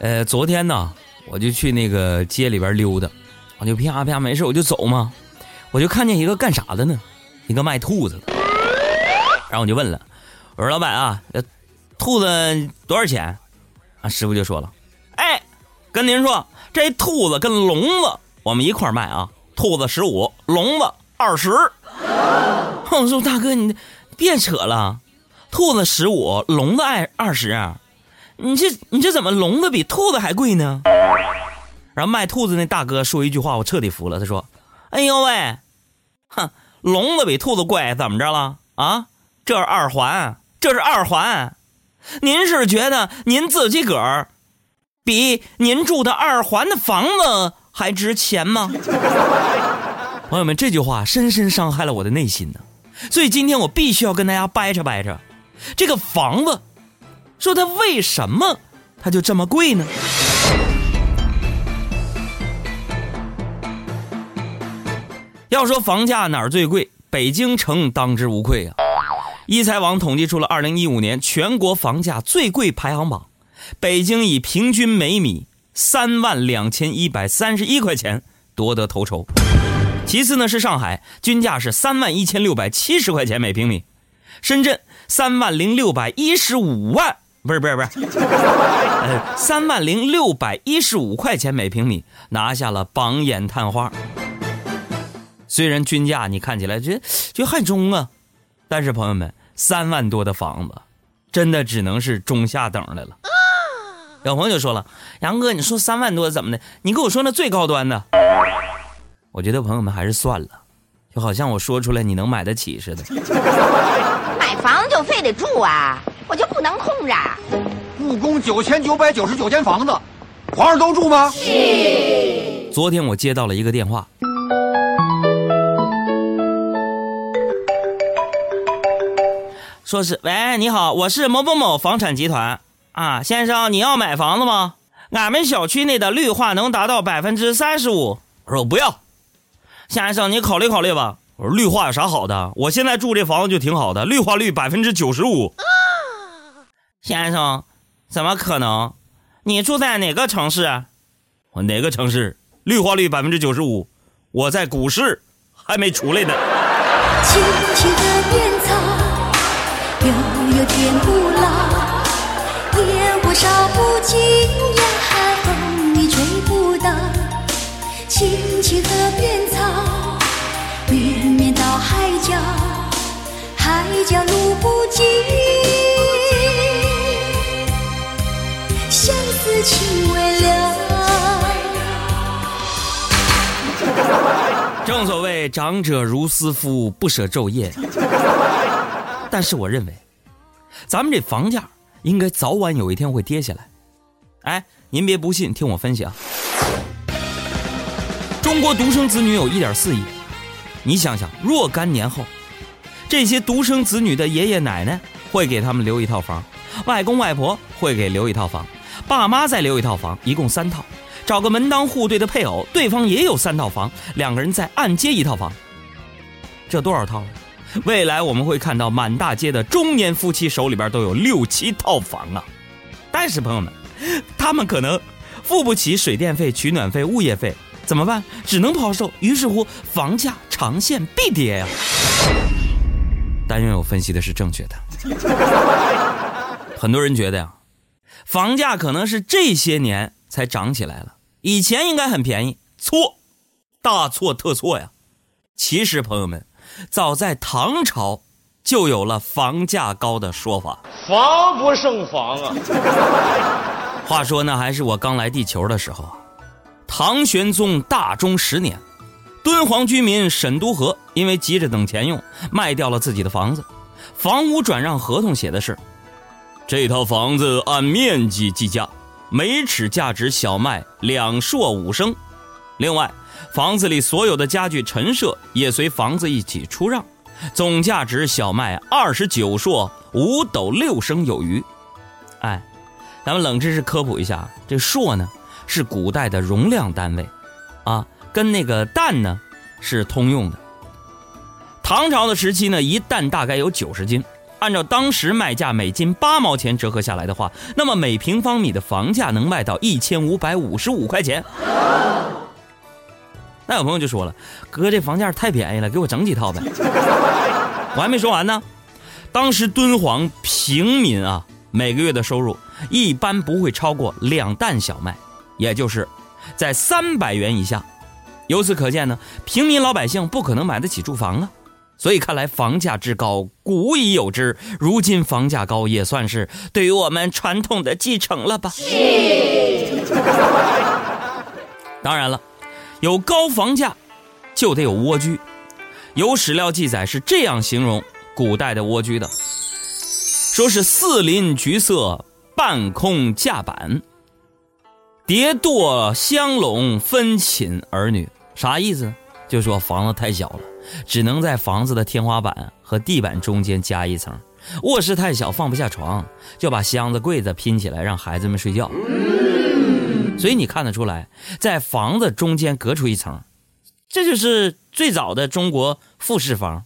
呃，昨天呢，我就去那个街里边溜达，我就啪啪没事我就走嘛，我就看见一个干啥的呢？一个卖兔子的。然后我就问了，我说老板啊，兔子多少钱？啊，师傅就说了，哎，跟您说，这兔子跟笼子我们一块卖啊，兔子十五，笼子二十。我说大哥，你别扯了，兔子十五，笼子二二十。你这你这怎么笼子比兔子还贵呢？然后卖兔子那大哥说一句话，我彻底服了。他说：“哎呦喂，哼，笼子比兔子贵，怎么着了啊？这是二环，这是二环。您是觉得您自己个儿比您住的二环的房子还值钱吗？” 朋友们，这句话深深伤害了我的内心呢。所以今天我必须要跟大家掰扯掰扯，这个房子。说它为什么它就这么贵呢？要说房价哪儿最贵，北京城当之无愧啊！一财网统计出了二零一五年全国房价最贵排行榜，北京以平均每米三万两千一百三十一块钱夺得头筹，其次呢是上海，均价是三万一千六百七十块钱每平米，深圳三万零六百一十五万。不是不是不是，呃，三万零六百一十五块钱每平米拿下了榜眼探花。虽然均价你看起来这就还中啊，但是朋友们，三万多的房子，真的只能是中下等的了。有朋友就说了：“杨哥，你说三万多怎么的？你给我说那最高端的。”我觉得朋友们还是算了，就好像我说出来你能买得起似的。买房就非得住啊？我就不能空着？故宫九千九百九十九间房子，皇上都住吗？是。昨天我接到了一个电话，说是喂，你好，我是某某某房产集团啊，先生，你要买房子吗？俺们小区内的绿化能达到百分之三十五。我说我不要，先生，你考虑考虑吧。我说绿化有啥好的？我现在住这房子就挺好的，绿化率百分之九十五。先生，怎么可能？你住在哪个城市？我哪个城市？绿化率百分之九十五。我在股市，还没出来呢。青青河边草，悠悠天不老。烟火烧不尽呀，风雨吹不倒。青青河边长者如斯夫，不舍昼夜。但是我认为，咱们这房价应该早晚有一天会跌下来。哎，您别不信，听我分析啊。中国独生子女有一点四亿，你想想，若干年后，这些独生子女的爷爷奶奶会给他们留一套房，外公外婆会给留一套房。爸妈再留一套房，一共三套，找个门当户对的配偶，对方也有三套房，两个人再按揭一套房，这多少套？未来我们会看到满大街的中年夫妻手里边都有六七套房啊！但是朋友们，他们可能付不起水电费、取暖费、物业费，怎么办？只能抛售。于是乎，房价长线必跌呀！但愿我分析的是正确的。很多人觉得呀。房价可能是这些年才涨起来了，以前应该很便宜。错，大错特错呀！其实朋友们，早在唐朝就有了房价高的说法。防不胜防啊！话说呢，还是我刚来地球的时候啊，唐玄宗大中十年，敦煌居民沈都河因为急着等钱用，卖掉了自己的房子，房屋转让合同写的是。这套房子按面积计价，每尺价值小麦两硕五升。另外，房子里所有的家具陈设也随房子一起出让，总价值小麦二十九硕五斗六升有余。哎，咱们冷知识科普一下，这硕呢是古代的容量单位，啊，跟那个担呢是通用的。唐朝的时期呢，一担大概有九十斤。按照当时卖价每斤八毛钱折合下来的话，那么每平方米的房价能卖到一千五百五十五块钱。那有朋友就说了：“哥，这房价太便宜了，给我整几套呗。”我还没说完呢。当时敦煌平民啊，每个月的收入一般不会超过两担小麦，也就是在三百元以下。由此可见呢，平民老百姓不可能买得起住房啊。所以看来房价之高，古已有之。如今房价高，也算是对于我们传统的继承了吧？当然了，有高房价，就得有蜗居。有史料记载是这样形容古代的蜗居的：说是四邻橘色，半空架板，叠垛相笼，分寝儿女。啥意思？就说房子太小了。只能在房子的天花板和地板中间加一层，卧室太小放不下床，就把箱子柜子拼起来让孩子们睡觉。所以你看得出来，在房子中间隔出一层，这就是最早的中国复式房。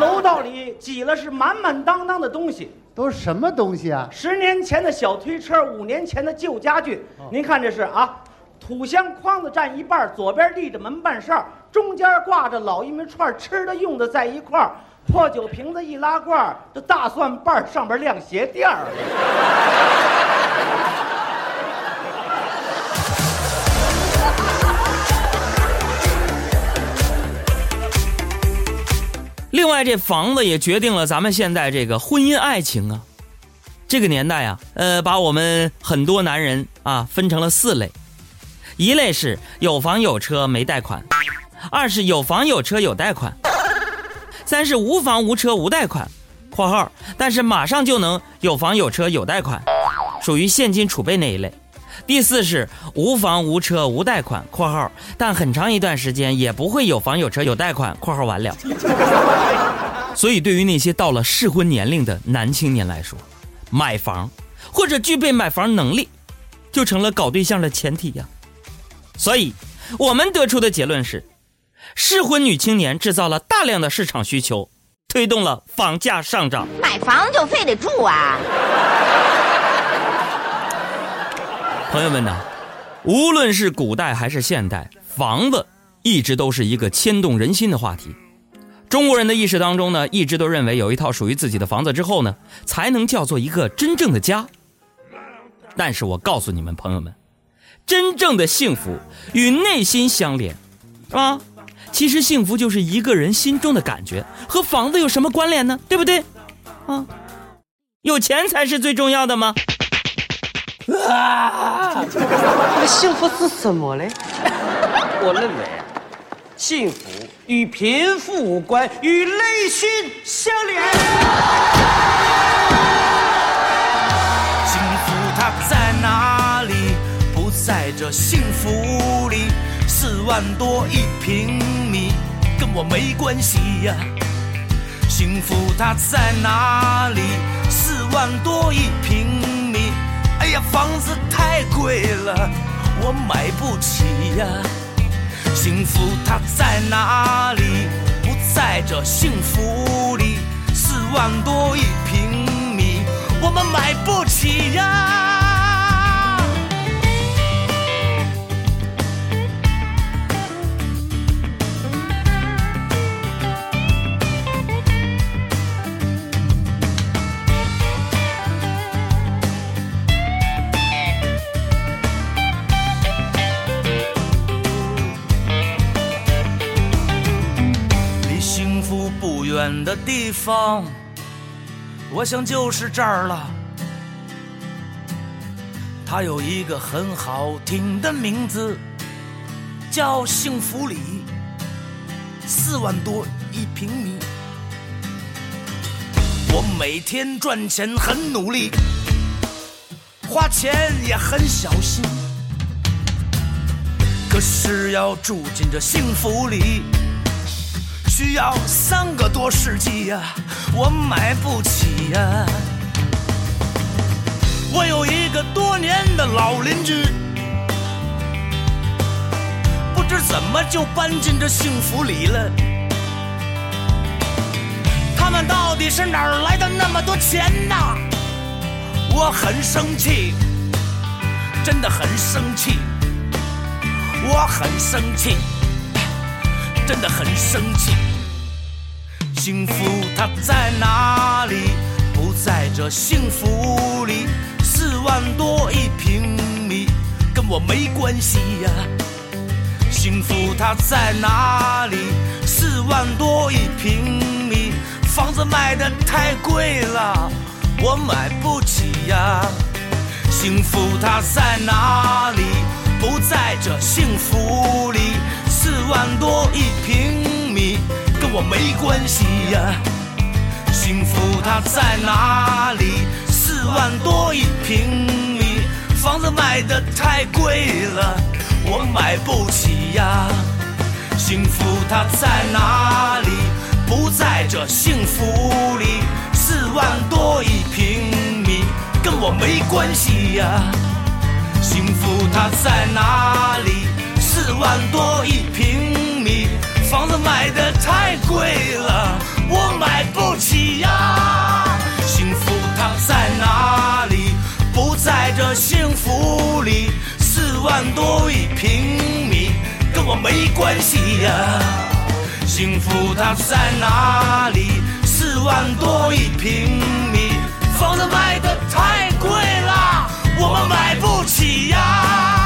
楼道里挤了是满满当当的东西，都是什么东西啊？十年前的小推车，五年前的旧家具。您看这是啊，土箱筐子占一半，左边立着门板哨。中间挂着老玉米串，吃的用的在一块儿。破酒瓶子一拉罐儿，这大蒜瓣儿上边晾鞋垫儿。另外，这房子也决定了咱们现在这个婚姻爱情啊。这个年代啊，呃，把我们很多男人啊分成了四类：一类是有房有车没贷款。二是有房有车有贷款，三是无房无车无贷款（括号但是马上就能有房有车有贷款，属于现金储备那一类）。第四是无房无车无贷款（括号但很长一段时间也不会有房有车有贷款）（括号完了）。所以，对于那些到了适婚年龄的男青年来说，买房或者具备买房能力，就成了搞对象的前提呀。所以，我们得出的结论是。适婚女青年制造了大量的市场需求，推动了房价上涨。买房就非得住啊！朋友们呢，无论是古代还是现代，房子一直都是一个牵动人心的话题。中国人的意识当中呢，一直都认为有一套属于自己的房子之后呢，才能叫做一个真正的家。但是我告诉你们朋友们，真正的幸福与内心相连，是吧？其实幸福就是一个人心中的感觉，和房子有什么关联呢？对不对？啊，有钱才是最重要的吗？啊，这个幸福是什么嘞？我认为，幸福与贫富无关，与内心相连。这幸福里。四万多一平米，跟我没关系呀。幸福它在哪里？四万多一平米，哎呀，房子太贵了，我买不起呀。幸福它在哪里？不在这幸福里。四万多一平米，我们买不起呀。的地方，我想就是这儿了。它有一个很好听的名字，叫幸福里，四万多一平米。我每天赚钱很努力，花钱也很小心，可是要住进这幸福里。需要三个多世纪呀，我买不起呀。我有一个多年的老邻居，不知怎么就搬进这幸福里了。他们到底是哪儿来的那么多钱呐？我很生气，真的很生气，我很生气，真的很生气。幸福它在哪里？不在这幸福里。四万多一平米，跟我没关系呀。幸福它在哪里？四万多一平米，房子卖的太贵了，我买不起呀。幸福它在哪里？不在这幸福里。四万多一平米，跟我没关系呀。幸福它在哪里？四万多一平米，房子卖的太贵了，我买不起呀。幸福它在哪里？不在这幸福里。四万多一平米，跟我没关系呀。幸福它在哪里？四万多一平米，房子卖的太贵了，我买不起呀。幸福它在哪里？不在这幸福里。四万多一平米，跟我没关系呀。幸福它在哪里？四万多一平米，房子卖的太贵了，我们买不起呀。